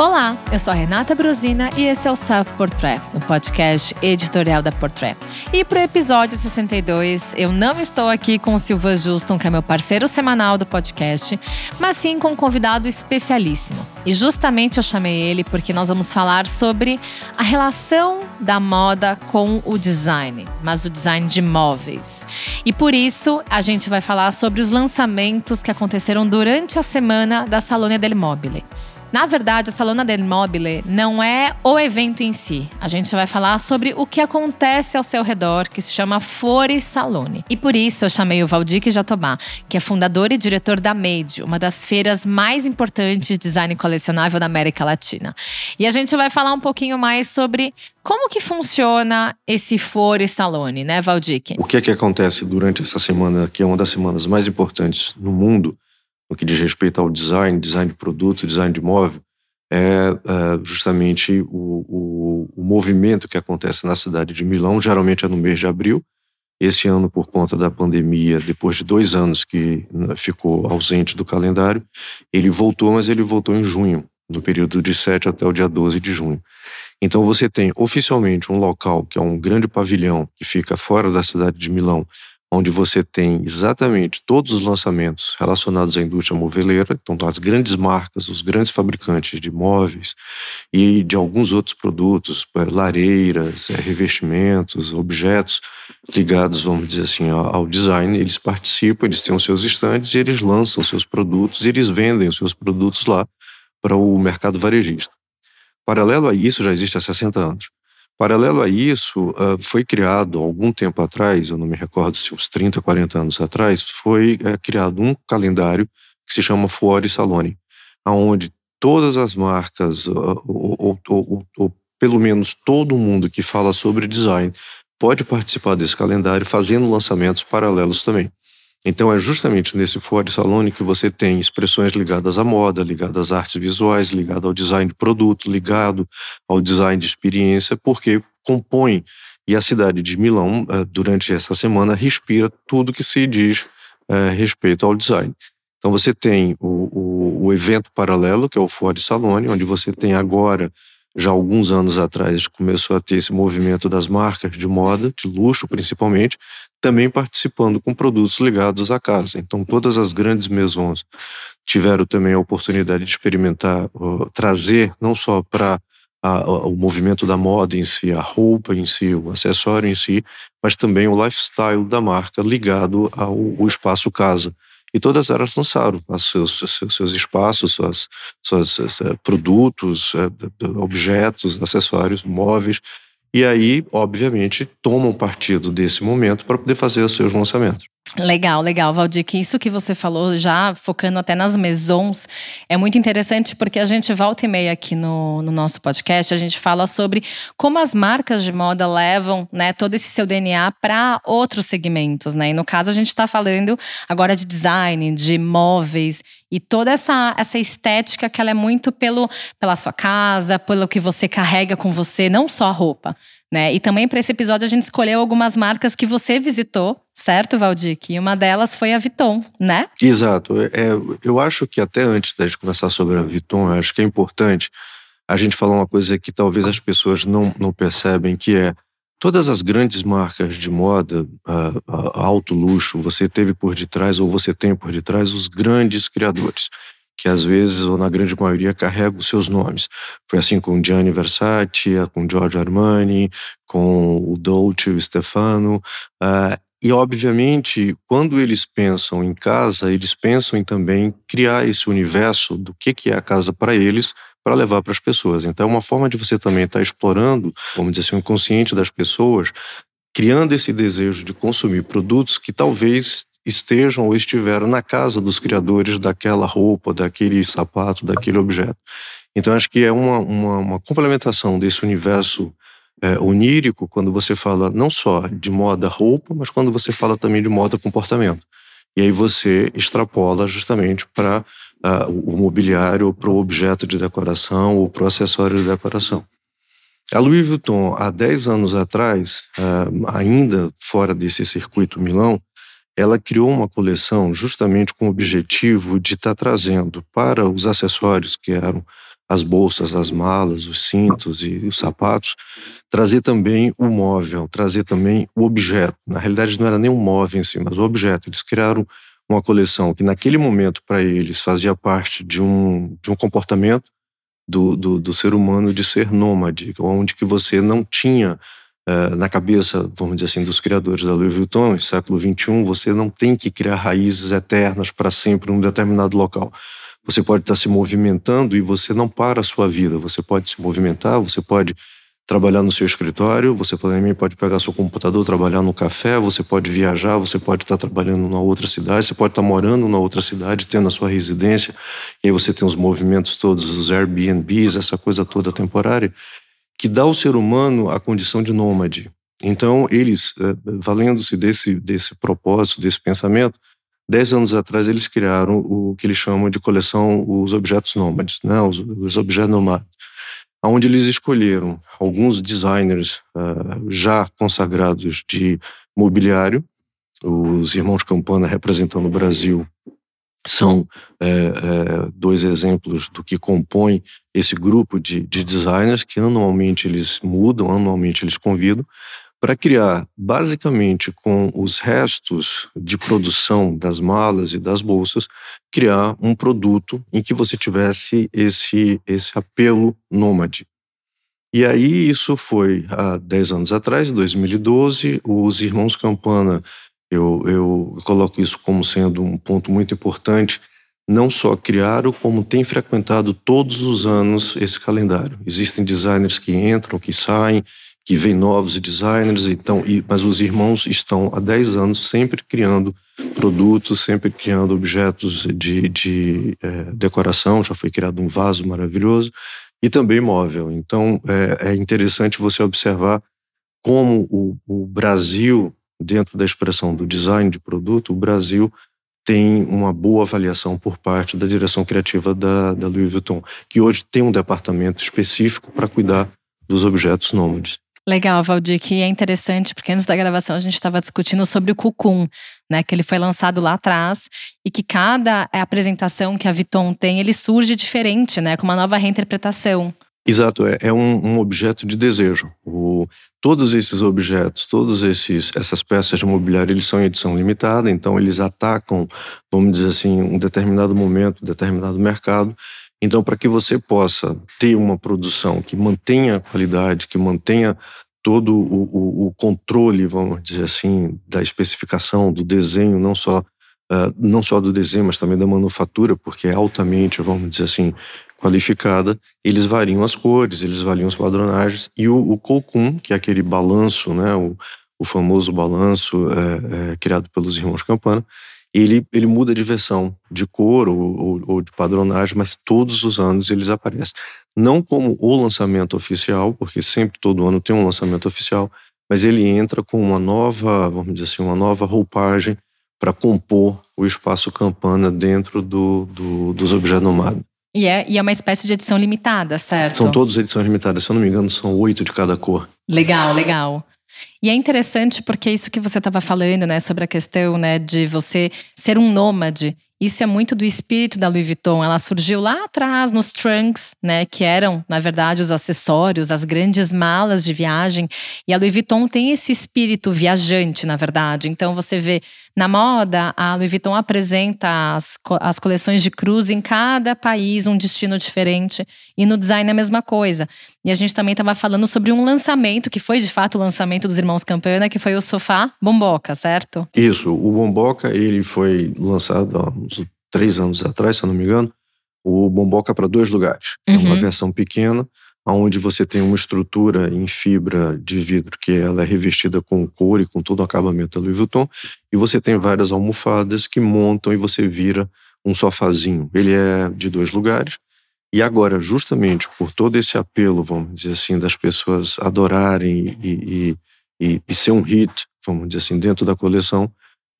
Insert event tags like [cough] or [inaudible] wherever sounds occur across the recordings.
Olá, eu sou a Renata Brosina e esse é o Self Portrait, o podcast editorial da Portrait. E para o episódio 62, eu não estou aqui com o Silva Juston, que é meu parceiro semanal do podcast, mas sim com um convidado especialíssimo. E justamente eu chamei ele porque nós vamos falar sobre a relação da moda com o design, mas o design de móveis. E por isso a gente vai falar sobre os lançamentos que aconteceram durante a semana da Salone del Mobile. Na verdade, a Salona del Mobile não é o evento em si. A gente vai falar sobre o que acontece ao seu redor, que se chama Fore Salone. E por isso eu chamei o Valdir Jatobá, que é fundador e diretor da Made, uma das feiras mais importantes de design colecionável da América Latina. E a gente vai falar um pouquinho mais sobre como que funciona esse Fore Salone, né, Valdir? O que é que acontece durante essa semana, que é uma das semanas mais importantes no mundo? No que diz respeito ao design, design de produto, design de móvel, é, é justamente o, o, o, movimento que acontece na cidade de Milão, geralmente é no mês de abril. Esse ano, por conta da pandemia, depois de dois anos que né, ficou ausente do calendário, ele voltou, mas ele voltou em junho, no período de 7 até o dia 12 de junho. Então você tem oficialmente um local que é um grande pavilhão que fica fora da cidade de Milão, onde você tem exatamente todos os lançamentos relacionados à indústria moveleira, então as grandes marcas, os grandes fabricantes de móveis e de alguns outros produtos, eh, lareiras, eh, revestimentos, objetos ligados, vamos dizer assim, ao design, eles participam, eles têm os seus estandes e eles lançam seus produtos e eles vendem os seus produtos lá para o mercado varejista. Paralelo a isso, já existe há 60 anos. Paralelo a isso, ah, foi criado algum tempo atrás, eu não me recordo se uns 30, 40 anos atrás, foi eh, criado um calendário que se chama Fuori Salone, aonde todas as marcas, ou, ou, ou, ou pelo menos todo mundo que fala sobre design, pode participar desse calendário fazendo lançamentos paralelos também. Então é justamente nesse Ford Salone que você tem expressões ligadas à moda, ligadas às artes visuais, ligado ao design de produto, ligado ao design de experiência, porque compõe e a cidade de Milão eh, durante essa semana respira tudo que se diz é, respeito ao design. Então você tem o, o, o evento paralelo que é o Ford Salone, onde você tem agora já alguns anos atrás começou a ter esse movimento das marcas de moda, de luxo principalmente, também participando com produtos ligados à casa. Então, todas as grandes maisons tiveram também a oportunidade de experimentar, uh, trazer não só para o movimento da moda em si, a roupa em si, o acessório em si, mas também o lifestyle da marca ligado ao, ao espaço casa e todas elas lançaram seus, seus, seus espaços, suas, suas, seus eh, produtos, eh, objetos, acessórios, móveis, e aí, obviamente, tomam partido desse momento para poder fazer os seus lançamentos. Legal, legal, Valdir, que isso que você falou, já focando até nas maisons, é muito interessante porque a gente volta e meia aqui no, no nosso podcast, a gente fala sobre como as marcas de moda levam né, todo esse seu DNA para outros segmentos, né? E no caso, a gente está falando agora de design, de móveis e toda essa, essa estética que ela é muito pelo, pela sua casa, pelo que você carrega com você, não só a roupa. Né? E também para esse episódio a gente escolheu algumas marcas que você visitou, certo, Valdir? E uma delas foi a Vuitton, né? Exato. É, eu acho que até antes da gente conversar sobre a Vuitton, eu acho que é importante a gente falar uma coisa que talvez as pessoas não, não percebem, que é todas as grandes marcas de moda, alto luxo, você teve por detrás ou você tem por detrás os grandes criadores que às vezes, ou na grande maioria, carregam os seus nomes. Foi assim com Gianni Versace, com Giorgio Armani, com o Dolce, o Stefano. Uh, e, obviamente, quando eles pensam em casa, eles pensam em também criar esse universo do que, que é a casa para eles, para levar para as pessoas. Então, é uma forma de você também estar tá explorando, vamos dizer assim, o inconsciente das pessoas, criando esse desejo de consumir produtos que talvez estejam ou estiveram na casa dos criadores daquela roupa, daquele sapato, daquele objeto. Então, acho que é uma, uma, uma complementação desse universo é, onírico quando você fala não só de moda roupa, mas quando você fala também de moda comportamento. E aí você extrapola justamente para uh, o mobiliário, para o objeto de decoração ou para o acessório de decoração. A Louis Vuitton, há 10 anos atrás, uh, ainda fora desse circuito Milão, ela criou uma coleção justamente com o objetivo de estar tá trazendo para os acessórios que eram as bolsas, as malas, os cintos e os sapatos, trazer também o móvel, trazer também o objeto. Na realidade, não era nem um móvel em si, mas o objeto. Eles criaram uma coleção que, naquele momento, para eles, fazia parte de um, de um comportamento do, do, do ser humano de ser nômade, onde que você não tinha uh, na cabeça, vamos dizer assim, dos criadores da Louis Vuitton, no século XXI, você não tem que criar raízes eternas para sempre num determinado local. Você pode estar se movimentando e você não para a sua vida. Você pode se movimentar, você pode trabalhar no seu escritório, você também pode pegar seu computador, trabalhar no café, você pode viajar, você pode estar trabalhando na outra cidade, você pode estar morando na outra cidade, tendo a sua residência, e aí você tem os movimentos todos, os Airbnbs, essa coisa toda temporária, que dá ao ser humano a condição de nômade. Então, eles, eh, valendo-se desse, desse propósito, desse pensamento, dez anos atrás eles criaram o que eles chamam de coleção os objetos nômades, né? os, os objetos nomades onde eles escolheram alguns designers uh, já consagrados de mobiliário, os irmãos Campana representando o Brasil são é, é, dois exemplos do que compõe esse grupo de, de designers que anualmente eles mudam, anualmente eles convidam, para criar, basicamente, com os restos de produção das malas e das bolsas, criar um produto em que você tivesse esse, esse apelo nômade. E aí isso foi há 10 anos atrás, em 2012, os irmãos Campana, eu, eu coloco isso como sendo um ponto muito importante, não só criaram, como têm frequentado todos os anos esse calendário. Existem designers que entram, que saem, que vem novos designers, então, e, mas os irmãos estão há 10 anos sempre criando produtos, sempre criando objetos de, de é, decoração, já foi criado um vaso maravilhoso, e também móvel. Então, é, é interessante você observar como o, o Brasil, dentro da expressão do design de produto, o Brasil tem uma boa avaliação por parte da direção criativa da, da Louis Vuitton, que hoje tem um departamento específico para cuidar dos objetos nômades. Legal, Valdir, que é interessante, porque antes da gravação a gente estava discutindo sobre o Cucum, né? Que ele foi lançado lá atrás e que cada apresentação que a Vuitton tem, ele surge diferente, né? Com uma nova reinterpretação. Exato, é, é um, um, objeto de desejo. O, todos esses objetos, todas essas peças de mobiliário, eles são em edição limitada, então eles atacam, vamos dizer assim, um determinado momento, um determinado mercado, então, para que você possa ter uma produção que mantenha a qualidade, que mantenha todo o, o, o controle, vamos dizer assim, da especificação, do desenho, não só, uh, não só do desenho, mas também da manufatura, porque é altamente, vamos dizer assim, qualificada, eles variam as cores, eles variam as padronagens, e o, o Cocum, que é aquele balanço, né, o, o famoso balanço é, é, criado pelos irmãos Campana, ele, ele muda de versão, de cor ou, ou, ou, de padronagem, mas todos os anos eles aparecem. Não como o lançamento oficial, porque sempre, todo ano tem um lançamento oficial, mas ele entra com uma nova, vamos dizer assim, uma nova roupagem para compor o espaço campana dentro do, do, dos objetos nomados. E é, e é uma espécie de edição limitada, certo? São todas edições limitadas, se eu não me engano, são oito de cada cor. Legal, legal. E é interessante porque isso que você estava falando, né, sobre a questão, né, de você ser um nômade. Isso é muito do espírito da Louis Vuitton. Ela surgiu lá atrás nos trunks, né, que eram, na verdade, os acessórios, as grandes malas de viagem. E a Louis Vuitton tem esse espírito viajante, na verdade. Então você vê na moda, a Louis Vuitton apresenta as, as coleções de cruz em cada país, um destino diferente. E no design é a mesma coisa. E a gente também estava falando sobre um lançamento, que foi de fato o lançamento dos irmãos Campana, que foi o sofá Bomboca, certo? Isso. O Bomboca, ele foi lançado três anos atrás, se eu não me engano. O Bomboca para dois lugares. Uhum. É uma uhum. versão pequena onde você tem uma estrutura em fibra de vidro que ela é revestida com couro e com todo o acabamento da Louis Vuitton, e você tem várias almofadas que montam e você vira um sofazinho. Ele é de dois lugares. E agora, justamente por todo esse apelo, vamos dizer assim, das pessoas adorarem e, e, e, e ser um hit, vamos dizer assim, dentro da coleção,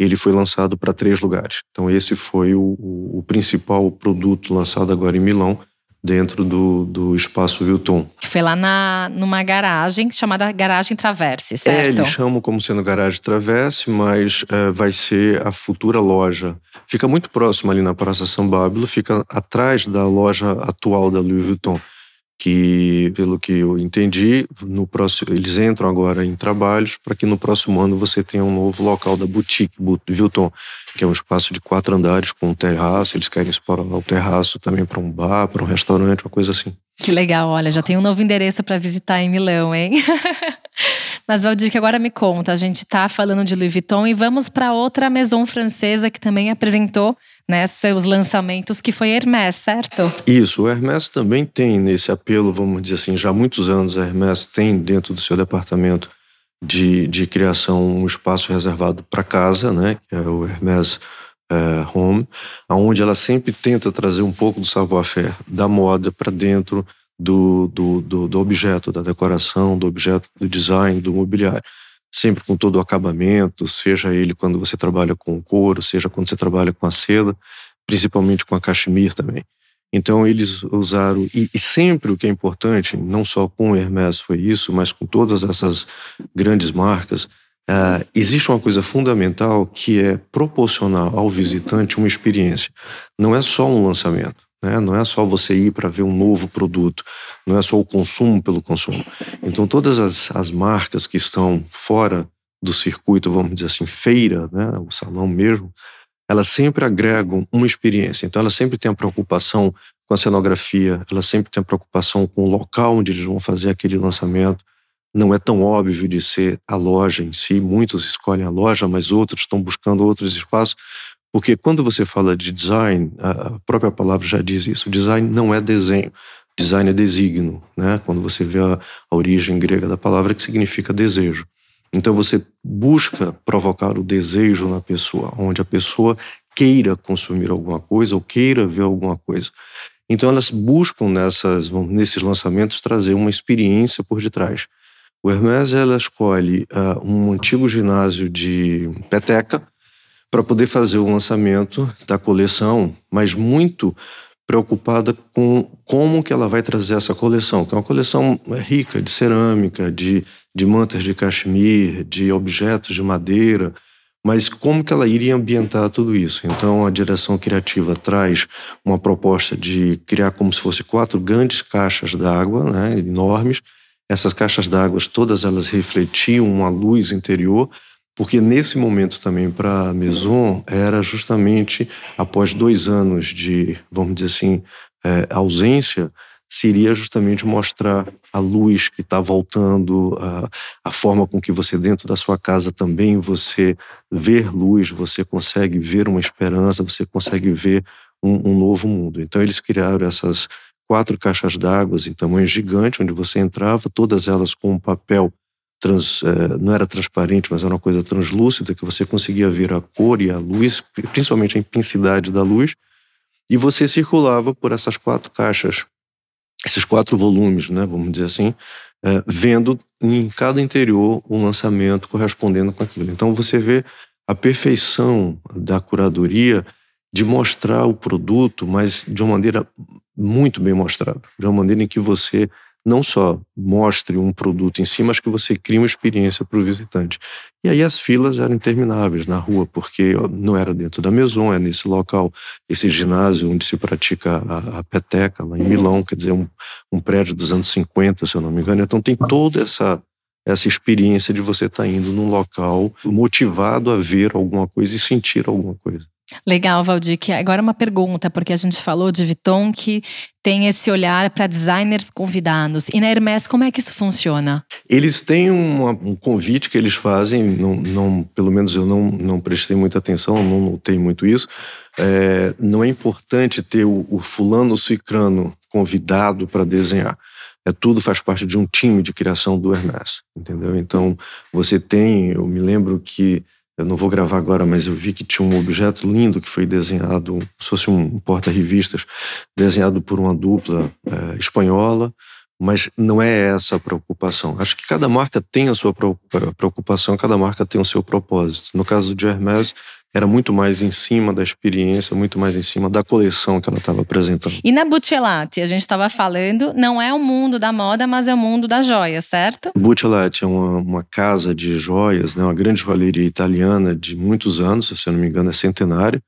ele foi lançado para três lugares. Então, esse foi o, o, principal produto lançado agora em Milão, dentro do, do espaço Vilton. Que foi lá na, numa garagem chamada Garagem Traverse, certo? É, eles chamam como sendo Garagem Traverse, mas é, vai ser a futura loja. Fica muito próximo ali na Praça São Bábilo, fica atrás da loja atual da Louis Vuitton que, pelo que eu entendi, no próximo, eles entram agora em trabalhos para que no próximo ano você tenha um novo local da boutique Vilton, que é um espaço de quatro andares com um terraço. Eles querem explorar o terraço também para um bar, para um restaurante, uma coisa assim. Que legal, olha, já tem um novo endereço para visitar em Milão, hein? [laughs] Mas Valdir, que agora me conta, a gente está falando de Louis Vuitton e vamos para outra maison francesa que também apresentou né, seus lançamentos, que foi Hermès, certo? Isso, o Hermès também tem nesse apelo, vamos dizer assim, já há muitos anos a Hermès tem dentro do seu departamento de, de criação um espaço reservado para casa, né, que é o Hermès é, Home, onde ela sempre tenta trazer um pouco do savoir-faire da moda para dentro do, do, do, do objeto, da decoração, do objeto, do design, do mobiliário sempre com todo o acabamento, seja ele quando você trabalha com couro, seja quando você trabalha com a seda, principalmente com a cachemir também. Então eles usaram e, e, sempre o que é importante, não só com o Hermès foi isso, mas com todas essas grandes marcas, uh, existe uma coisa fundamental que é proporcionar ao visitante uma experiência. Não é só um lançamento. Né? Não é só você ir para ver um novo produto, não é só o consumo pelo consumo. Então, todas as, as marcas que estão fora do circuito, vamos dizer assim, feira, né? o salão mesmo, elas sempre agregam uma experiência. Então, elas sempre têm a preocupação com a cenografia, elas sempre têm a preocupação com o local onde eles vão fazer aquele lançamento. Não é tão óbvio de ser a loja em si, muitos escolhem a loja, mas outros estão buscando outros espaços porque quando você fala de design, a própria palavra já diz isso: design não é desenho, design é designo. Né? Quando você vê a, a origem grega da palavra, que significa desejo. Então você busca provocar o desejo na pessoa, onde a pessoa queira consumir alguma coisa ou queira ver alguma coisa. Então elas buscam nessas, nesses lançamentos trazer uma experiência por detrás. O Hermès ela escolhe uh, um antigo ginásio de peteca, para poder fazer o lançamento da coleção, mas muito preocupada com como que ela vai trazer essa coleção, que é uma coleção rica de cerâmica, de, de mantas de cachemir, de objetos de madeira, mas como que ela iria ambientar tudo isso? Então a direção criativa traz uma proposta de criar como se fosse quatro grandes caixas d'água, né, enormes. Essas caixas d'água todas elas refletiam uma luz interior porque nesse momento também para a Maison era justamente após dois anos de, vamos dizer assim, é, ausência, seria justamente mostrar a luz que está voltando, a, a, forma com que você dentro da sua casa também você ver luz, você consegue ver uma esperança, você consegue ver um, um novo mundo. Então eles criaram essas quatro caixas d'água em tamanho gigante, onde você entrava, todas elas com um papel trans, é, não era transparente, mas era uma coisa translúcida, que você conseguia ver a cor e a luz, principalmente a intensidade da luz, e você circulava por essas quatro caixas, esses quatro volumes, né, vamos dizer assim, é, vendo em cada interior um lançamento correspondendo com aquilo. Então você vê a perfeição da curadoria de mostrar o produto, mas de uma maneira muito bem mostrada, de uma maneira em que você não só mostre um produto em si, mas que você crie uma experiência para o visitante. E aí as filas eram intermináveis na rua, porque não era dentro da Maison, é nesse local, esse ginásio onde se pratica a, a peteca, lá em Milão, quer dizer, um, um prédio dos anos 50, se eu não me engano. Então tem toda essa essa experiência de você estar tá indo num local motivado a ver alguma coisa e sentir alguma coisa. Legal, Valdir. Agora uma pergunta, porque a gente falou de Viton que tem esse olhar para designers convidados. E na Hermès, como é que isso funciona? Eles têm uma, um convite que eles fazem, não, não, pelo menos eu não, não prestei muita atenção, não notei muito isso. É, não é importante ter o, o fulano cicrano convidado para desenhar. É, tudo faz parte de um time de criação do Hermès, entendeu? Então, você tem, eu me lembro que eu não vou gravar agora, mas eu vi que tinha um objeto lindo que foi desenhado, se fosse um porta-revistas, desenhado por uma dupla é, espanhola, mas não é essa a preocupação. Acho que cada marca tem a sua preocupação, cada marca tem o seu propósito. No caso de Hermès, era muito mais em cima da experiência, muito mais em cima da coleção que ela estava apresentando. E na Buccellati, a gente estava falando, não é o mundo da moda, mas é o mundo da joia, certo? Buccellati é uma, uma casa de joias, né, uma grande joalheria italiana de muitos anos, se eu não me engano é centenário,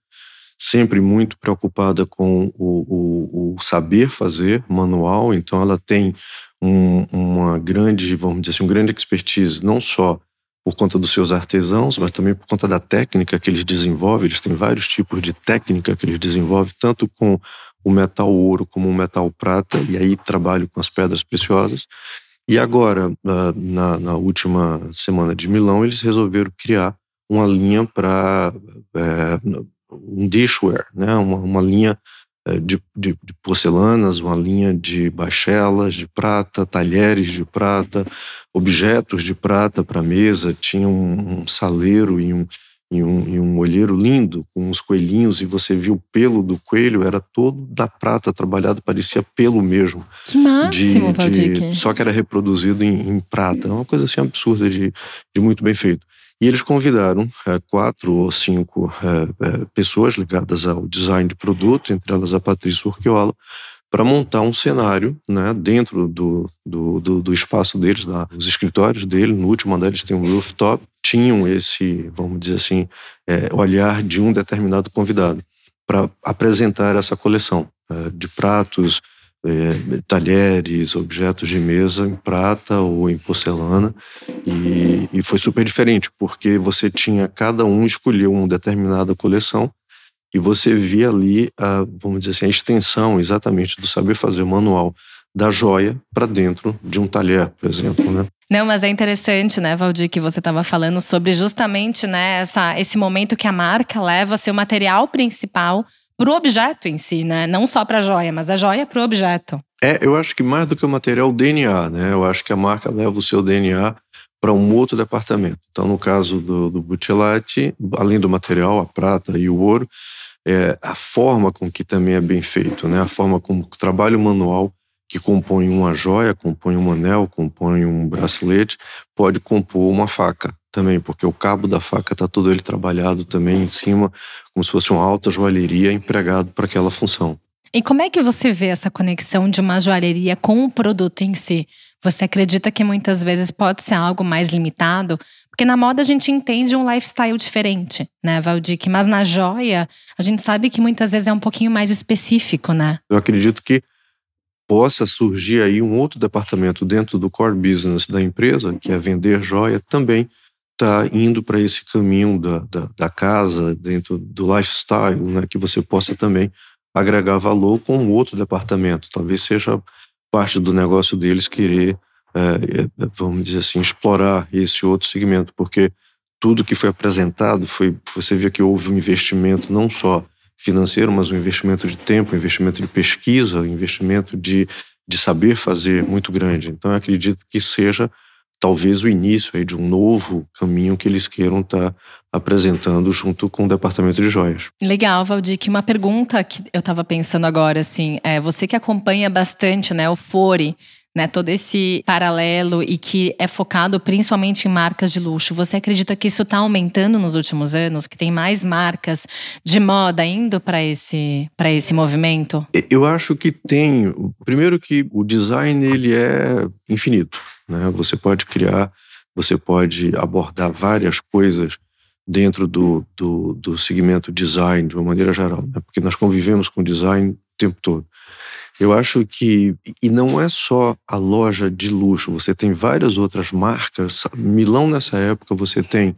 sempre muito preocupada com o, o, o saber fazer manual, então ela tem um, uma grande, vamos dizer assim, um grande expertise, não só por conta dos seus artesãos, mas também por conta da técnica que eles desenvolvem. Eles têm vários tipos de técnica que eles desenvolvem, tanto com o metal ouro como o metal prata, e aí trabalho com as pedras preciosas. E agora, na, na última semana de Milão, eles resolveram criar uma linha para é, um dishware, né? uma, uma linha de, de, de, porcelanas, uma linha de bachelas de prata, talheres de prata, objetos de prata para mesa. Tinha um, um saleiro e um, e, um, e um olheiro lindo, com uns coelhinhos, e você viu o pelo do coelho, era todo da prata trabalhado, parecia pelo mesmo. Que máximo, de, de Só que era reproduzido em, em prata. É uma coisa assim absurda de, de muito bem feito. E eles convidaram é, quatro ou cinco é, pessoas ligadas ao design de produto, entre elas a Patrícia Urquiola, para montar um cenário né, dentro do, do, do, do espaço deles, da, os escritórios dele. No último andar eles têm um rooftop, tinham esse, vamos dizer assim, é, olhar de um determinado convidado para apresentar essa coleção de pratos, é, talheres, objetos de mesa em prata ou em porcelana e, e, foi super diferente porque você tinha cada um escolheu uma determinada coleção e você via ali a, vamos dizer assim, a extensão exatamente do saber fazer manual da joia para dentro de um talher, por exemplo, né? Não, mas é interessante, né, Valdir, que você estava falando sobre justamente né, essa, esse momento que a marca leva seu material principal para o objeto em si, né? Não só para a joia, mas a joia para o objeto. É, eu acho que mais do que o material, o DNA, né? Eu acho que a marca leva o seu DNA para um outro departamento. Então, no caso do, do Buccellati, além do material, a prata e o ouro, é a forma com que também é bem feito, né? A forma como o trabalho manual que compõe uma joia, compõe um anel, compõe um bracelete, pode compor uma faca também, porque o cabo da faca está todo ele trabalhado também em cima, como se fosse uma alta joalheria empregado para aquela função. E como é que você vê essa conexão de uma joalheria com o produto em si? Você acredita que muitas vezes pode ser algo mais limitado? Porque na moda a gente entende um lifestyle diferente, né, Valdir? Mas na joia, a gente sabe que muitas vezes é um pouquinho mais específico, né? Eu acredito que possa surgir aí um outro departamento dentro do core business da empresa, que é vender joia, também está indo para esse caminho da, da, da, casa, dentro do lifestyle, né, que você possa também agregar valor com outro departamento. Talvez seja parte do negócio deles querer, é, vamos dizer assim, explorar esse outro segmento, porque tudo que foi apresentado foi, você vê que houve um investimento não só financeiro, mas um investimento de tempo, um investimento de pesquisa, um investimento de, de saber fazer muito grande. Então, eu acredito que seja talvez o início aí de um novo caminho que eles queiram estar tá apresentando junto com o departamento de joias. Legal, Valdir, que uma pergunta que eu estava pensando agora, assim, é você que acompanha bastante, né, o Fore, né, todo esse paralelo e que é focado principalmente em marcas de luxo. Você acredita que isso está aumentando nos últimos anos, que tem mais marcas de moda indo para esse para esse movimento? Eu acho que tem. Primeiro que o design ele é infinito. Né? Você pode criar, você pode abordar várias coisas dentro do, do, do segmento design de uma maneira geral, né? porque nós convivemos com design o tempo todo. Eu acho que, e não é só a loja de luxo, você tem várias outras marcas. Milão, nessa época, você tem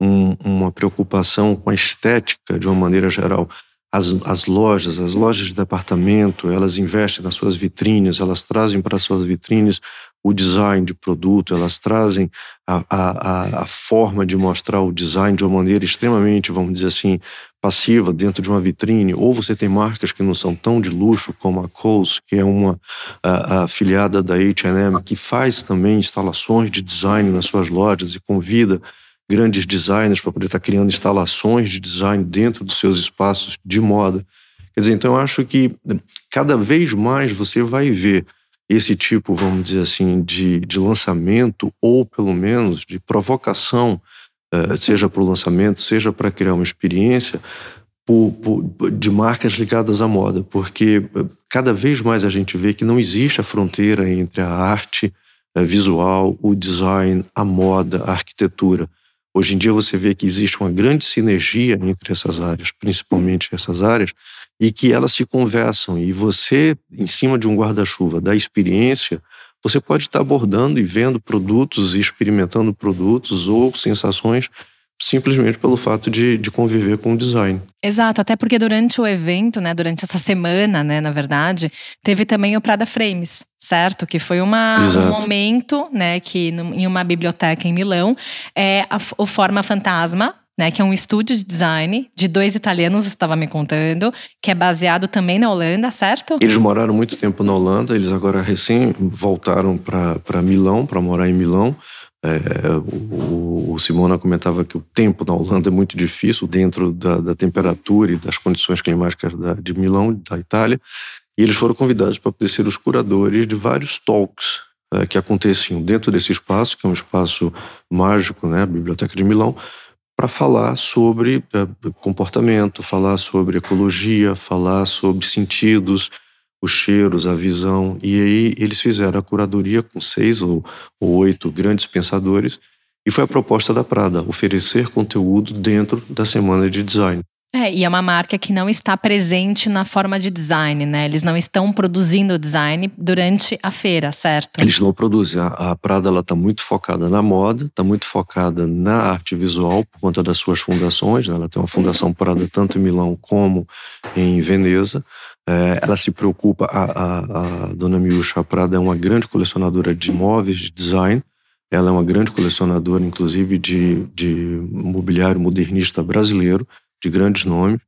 um, uma preocupação com a estética de uma maneira geral as, as lojas, as lojas de departamento, elas investem nas suas vitrines, elas trazem para suas vitrines o design de produto, elas trazem a, a, a forma de mostrar o design de uma maneira extremamente, vamos dizer assim, passiva dentro de uma vitrine, ou você tem marcas que não são tão de luxo como a Kohl's, que é uma a, afiliada da H&M, que faz também instalações de design nas suas lojas e convida grandes designers para poder estar criando instalações de design dentro dos seus espaços de moda. Quer dizer, então eu acho que cada vez mais você vai ver esse tipo, vamos dizer assim, de, de lançamento ou pelo menos de provocação uh, seja para o lançamento, seja para criar uma experiência por, por, de marcas ligadas à moda, porque cada vez mais a gente vê que não existe a fronteira entre a arte uh, visual, o design, a moda, a arquitetura. Hoje em dia você vê que existe uma grande sinergia entre essas áreas, principalmente essas áreas, e que elas se conversam. E você, em cima de um guarda-chuva da experiência, você pode estar abordando e vendo produtos e experimentando produtos ou sensações simplesmente pelo fato de, de conviver com o design. Exato, até porque durante o evento, né, durante essa semana, né, na verdade, teve também o Prada Frames, certo? Que foi uma, um momento, né, que em uma biblioteca em Milão, é a, o Forma Fantasma, né, que é um estúdio de design de dois italianos, você estava me contando, que é baseado também na Holanda, certo? Eles moraram muito tempo na Holanda, eles agora recém voltaram para Milão, para morar em Milão. É, o, o, Simona comentava que o tempo na Holanda é muito difícil dentro da, da temperatura e das condições climáticas da, de Milão, da Itália. E eles foram convidados para poder ser os curadores de vários talks é, que aconteciam dentro desse espaço, que é um espaço mágico, né, a Biblioteca de Milão, para falar sobre é, comportamento, falar sobre ecologia, falar sobre sentidos, os cheiros, a visão. E aí eles fizeram a curadoria com seis ou, ou oito grandes pensadores. E foi a proposta da Prada, oferecer conteúdo dentro da semana de design. É, e é uma marca que não está presente na forma de design, né? Eles não estão produzindo design durante a feira, certo? Eles não produzem. A, a Prada está muito focada na moda, está muito focada na arte visual por conta das suas fundações. Né? Ela tem uma fundação Prada tanto em Milão como em Veneza. É, ela se preocupa, a, a, a dona Miúcha Prada é uma grande colecionadora de móveis, de design. Ela é uma grande colecionadora, inclusive, de, de mobiliário modernista brasileiro de grandes nomes.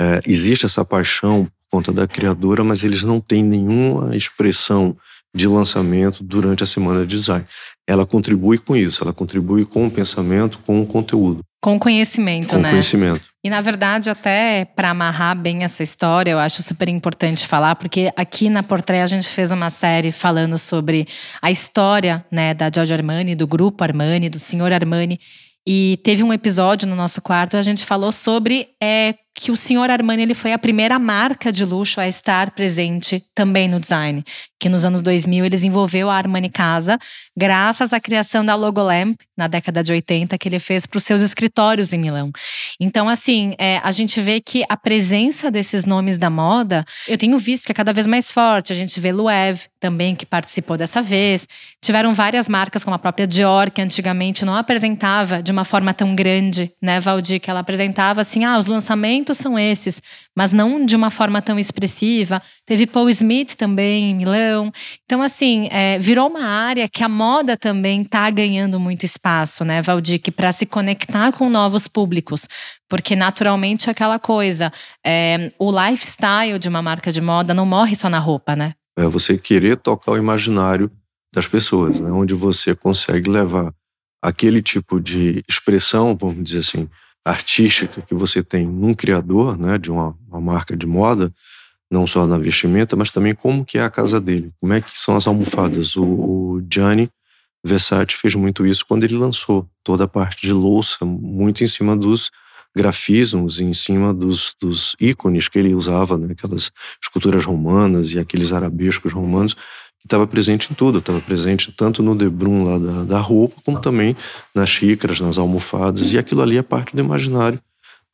É, existe essa paixão por conta da criadora, mas eles não têm nenhuma expressão de lançamento durante a semana de design. Ela contribui com isso, ela contribui com o pensamento, com o conteúdo. Com conhecimento, com né? conhecimento. E na verdade, até para amarrar bem essa história, eu acho super importante falar, porque aqui na Portrait a gente fez uma série falando sobre a história, né, da Giorgio Armani, do grupo Armani, do senhor Armani. E teve um episódio no nosso quarto, a gente falou sobre é, que o senhor Armani ele foi a primeira marca de luxo a estar presente também no design. Que nos anos 2000 ele desenvolveu a Armani Casa, graças à criação da Logo Lamp, na década de 80, que ele fez para os seus escritórios em Milão. Então, assim, é, a gente vê que a presença desses nomes da moda, eu tenho visto que é cada vez mais forte. A gente vê Loewe também, que participou dessa vez. Tiveram várias marcas, como a própria Dior, que antigamente não apresentava de uma forma tão grande, né, Valdir? Que ela apresentava assim, ah, os lançamentos são esses, mas não de uma forma tão expressiva. Teve Paul Smith também em Milão. Então, assim, é, virou uma área que a moda também está ganhando muito espaço, né, Valdir? Para se conectar com novos públicos. Porque naturalmente é aquela coisa, é, o lifestyle de uma marca de moda não morre só na roupa, né? É você querer tocar o imaginário das pessoas, né? onde você consegue levar aquele tipo de expressão, vamos dizer assim, artística que você tem num criador, né, de uma, uma, marca de moda, não só na vestimenta, mas também como que é a casa dele, como é que são as almofadas. O, o Gianni Versace fez muito isso quando ele lançou toda a parte de louça, muito em cima dos grafismos em cima dos, dos ícones que ele usava, né? aquelas esculturas romanas e aqueles arabescos romanos, estava presente em tudo, estava presente tanto no debrum lá da, da roupa, como também nas xícaras, nas almofadas, e aquilo ali é parte do imaginário,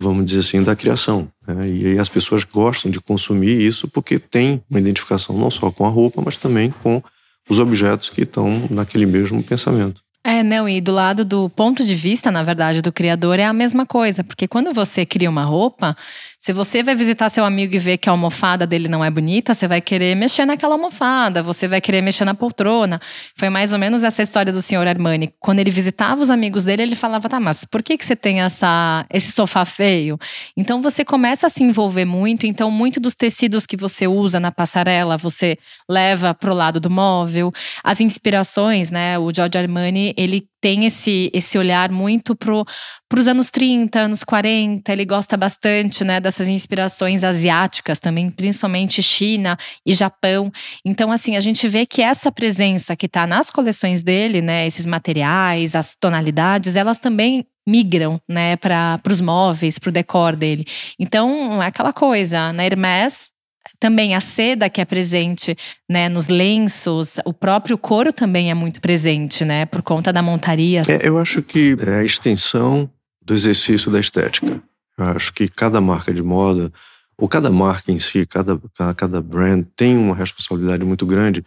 vamos dizer assim, da criação. Né? E aí as pessoas gostam de consumir isso porque tem uma identificação não só com a roupa, mas também com os objetos que estão naquele mesmo pensamento. É, não, e do lado do ponto de vista, na verdade, do criador é a mesma coisa, porque quando você cria uma roupa, se você vai visitar seu amigo e ver que a almofada dele não é bonita, você vai querer mexer naquela almofada, você vai querer mexer na poltrona. Foi mais ou menos essa história do senhor Armani. Quando ele visitava os amigos dele, ele falava: tá, mas por que, que você tem essa, esse sofá feio? Então você começa a se envolver muito. Então, muito dos tecidos que você usa na passarela, você leva pro lado do móvel. As inspirações, né? O Giorgio Armani, ele, tem esse, esse olhar muito pro, pros anos 30, anos 40. Ele gosta bastante, né, dessas inspirações asiáticas também, principalmente China e Japão. Então, assim, a gente vê que essa presença que está nas coleções dele, né, esses materiais, as tonalidades, elas também migram, né, para os móveis, para o decor dele. Então, é aquela coisa, na Hermès também a seda que é presente, né, nos lenços, o próprio couro também é muito presente, né, por conta da montaria. É, eu acho que é a extensão do exercício da estética. Eu acho que cada marca de moda, ou cada marca em si, cada, cada brand tem uma responsabilidade muito grande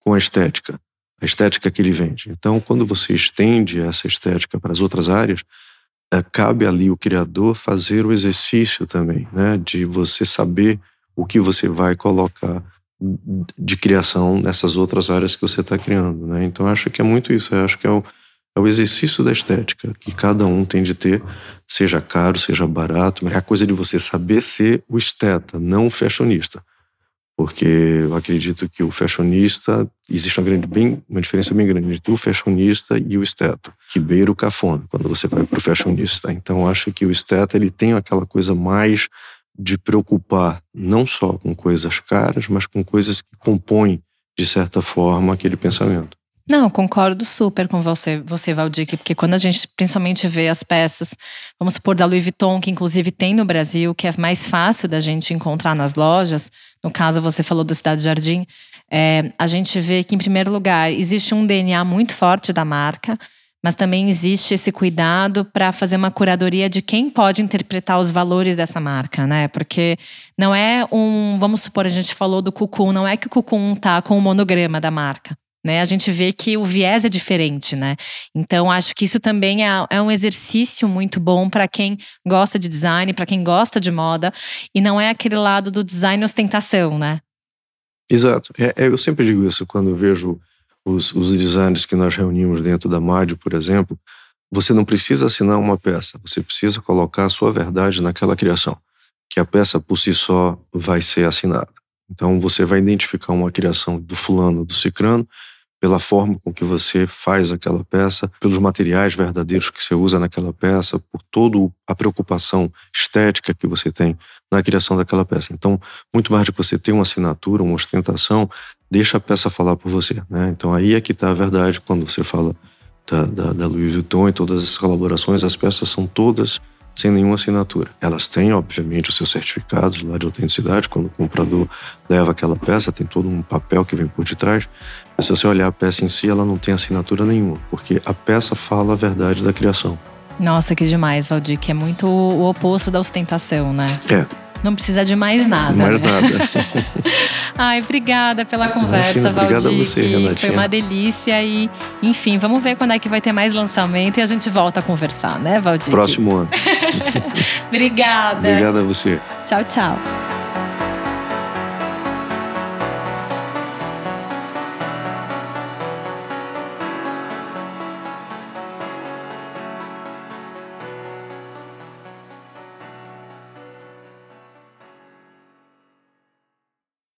com a estética, a estética que ele vende. Então, quando você estende essa estética para as outras áreas, é, cabe ali o criador fazer o exercício também, né, de você saber o que você vai colocar de criação nessas outras áreas que você está criando, né? Então acho que é muito isso. Eu acho que é o, é o exercício da estética que cada um tem de ter, seja caro, seja barato. É a coisa de você saber ser o esteta, não o fashionista. Porque eu acredito que o fashionista, existe uma, grande, bem, uma diferença bem grande entre o fashionista e o esteta, que beira o cafona quando você vai para o fashionista. Então acho que o esteta ele tem aquela coisa mais de preocupar não só com coisas caras, mas com coisas que compõem, de certa forma, aquele pensamento. Não, concordo super com você, você Valdir, porque quando a gente principalmente vê as peças, vamos supor da Louis Vuitton, que inclusive tem no Brasil, que é mais fácil da gente encontrar nas lojas, no caso você falou do Cidade Jardim, é, a gente vê que, em primeiro lugar, existe um DNA muito forte da marca, mas também existe esse cuidado para fazer uma curadoria de quem pode interpretar os valores dessa marca, né? Porque não é um, vamos supor, a gente falou do Cucum, não é que o Cucum tá com o monograma da marca. Né, a gente vê que o viés é diferente, né? Então acho que isso também é, é um exercício muito bom para quem gosta de design, para quem gosta de moda, e não é aquele lado do design ostentação, né? Exato. É, é eu sempre digo isso quando vejo os, os designers que nós reunimos dentro da MAD, por exemplo, você não precisa assinar uma peça, você precisa colocar a sua verdade naquela criação, que a peça por si só vai ser assinada. Então você vai identificar uma criação do fulano, do cicrano, pela forma com que você faz aquela peça, pelos materiais verdadeiros que você usa naquela peça, por toda a preocupação estética que você tem na criação daquela peça. Então, muito mais de que você ter uma assinatura, uma ostentação, deixa a peça falar por você. Né? Então, aí é que está a verdade quando você fala da, da, da Louis Vuitton e todas as colaborações, as peças são todas sem nenhuma assinatura. Elas têm, obviamente, os seus certificados lá de autenticidade. Quando o comprador leva aquela peça, tem todo um papel que vem por detrás. Mas se você olhar a peça em si, ela não tem assinatura nenhuma, porque a peça fala a verdade da criação. Nossa, que demais, Valdir, que é muito o oposto da ostentação, né? É. Não precisa de mais nada. Mais né? nada. [laughs] Ai, obrigada pela conversa, Imagina, Valdir. Obrigada a você, Renatinha. Foi uma delícia e, enfim, vamos ver quando é que vai ter mais lançamento e a gente volta a conversar, né, Valdir? Próximo ano. [laughs] obrigada. Obrigada a você. Tchau, tchau.